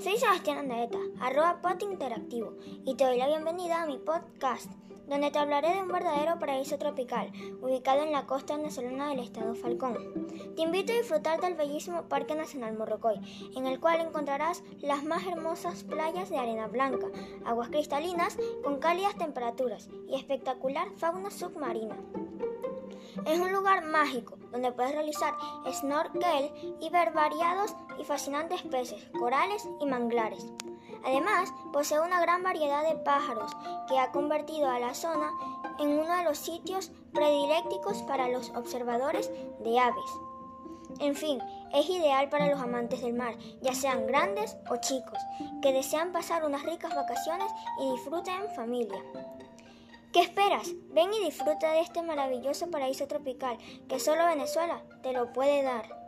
Soy Sebastián Andaeta, arroba pot interactivo, y te doy la bienvenida a mi podcast, donde te hablaré de un verdadero paraíso tropical, ubicado en la costa venezolana del estado Falcón. Te invito a disfrutar del bellísimo Parque Nacional Morrocoy, en el cual encontrarás las más hermosas playas de arena blanca, aguas cristalinas con cálidas temperaturas y espectacular fauna submarina. Es un lugar mágico donde puedes realizar snorkel y ver variados y fascinantes peces, corales y manglares. Además, posee una gran variedad de pájaros que ha convertido a la zona en uno de los sitios predilectos para los observadores de aves. En fin, es ideal para los amantes del mar, ya sean grandes o chicos, que desean pasar unas ricas vacaciones y disfruten en familia. ¿Qué esperas? Ven y disfruta de este maravilloso paraíso tropical que solo Venezuela te lo puede dar.